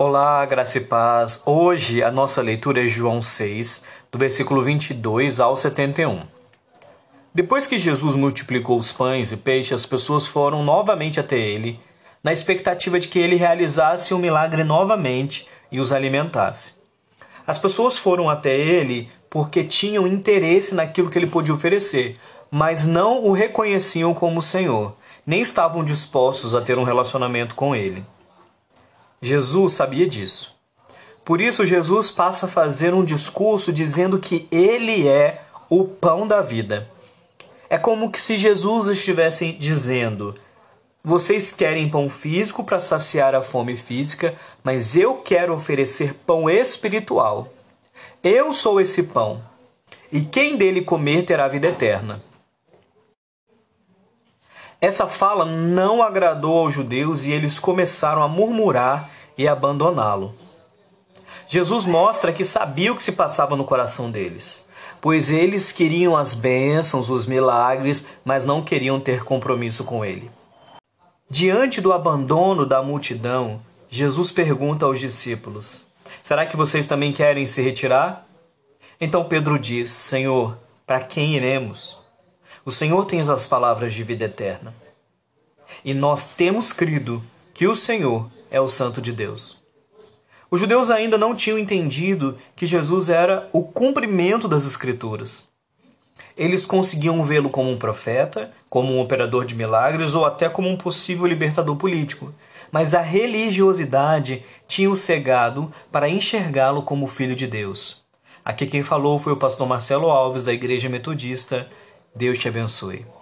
Olá, graça e paz. Hoje a nossa leitura é João 6, do versículo 22 ao 71. Depois que Jesus multiplicou os pães e peixes, as pessoas foram novamente até ele, na expectativa de que ele realizasse um milagre novamente e os alimentasse. As pessoas foram até ele porque tinham interesse naquilo que ele podia oferecer, mas não o reconheciam como Senhor, nem estavam dispostos a ter um relacionamento com ele. Jesus sabia disso. Por isso, Jesus passa a fazer um discurso dizendo que ele é o pão da vida. É como que se Jesus estivesse dizendo: Vocês querem pão físico para saciar a fome física, mas eu quero oferecer pão espiritual. Eu sou esse pão, e quem dele comer terá vida eterna. Essa fala não agradou aos judeus e eles começaram a murmurar e abandoná-lo. Jesus mostra que sabia o que se passava no coração deles, pois eles queriam as bênçãos, os milagres, mas não queriam ter compromisso com ele. Diante do abandono da multidão, Jesus pergunta aos discípulos: Será que vocês também querem se retirar? Então Pedro diz: Senhor, para quem iremos? O Senhor tem as palavras de vida eterna. E nós temos crido que o Senhor é o Santo de Deus. Os judeus ainda não tinham entendido que Jesus era o cumprimento das Escrituras. Eles conseguiam vê-lo como um profeta, como um operador de milagres ou até como um possível libertador político, mas a religiosidade tinha o cegado para enxergá-lo como filho de Deus. Aqui quem falou foi o pastor Marcelo Alves, da Igreja Metodista. Deus te abençoe.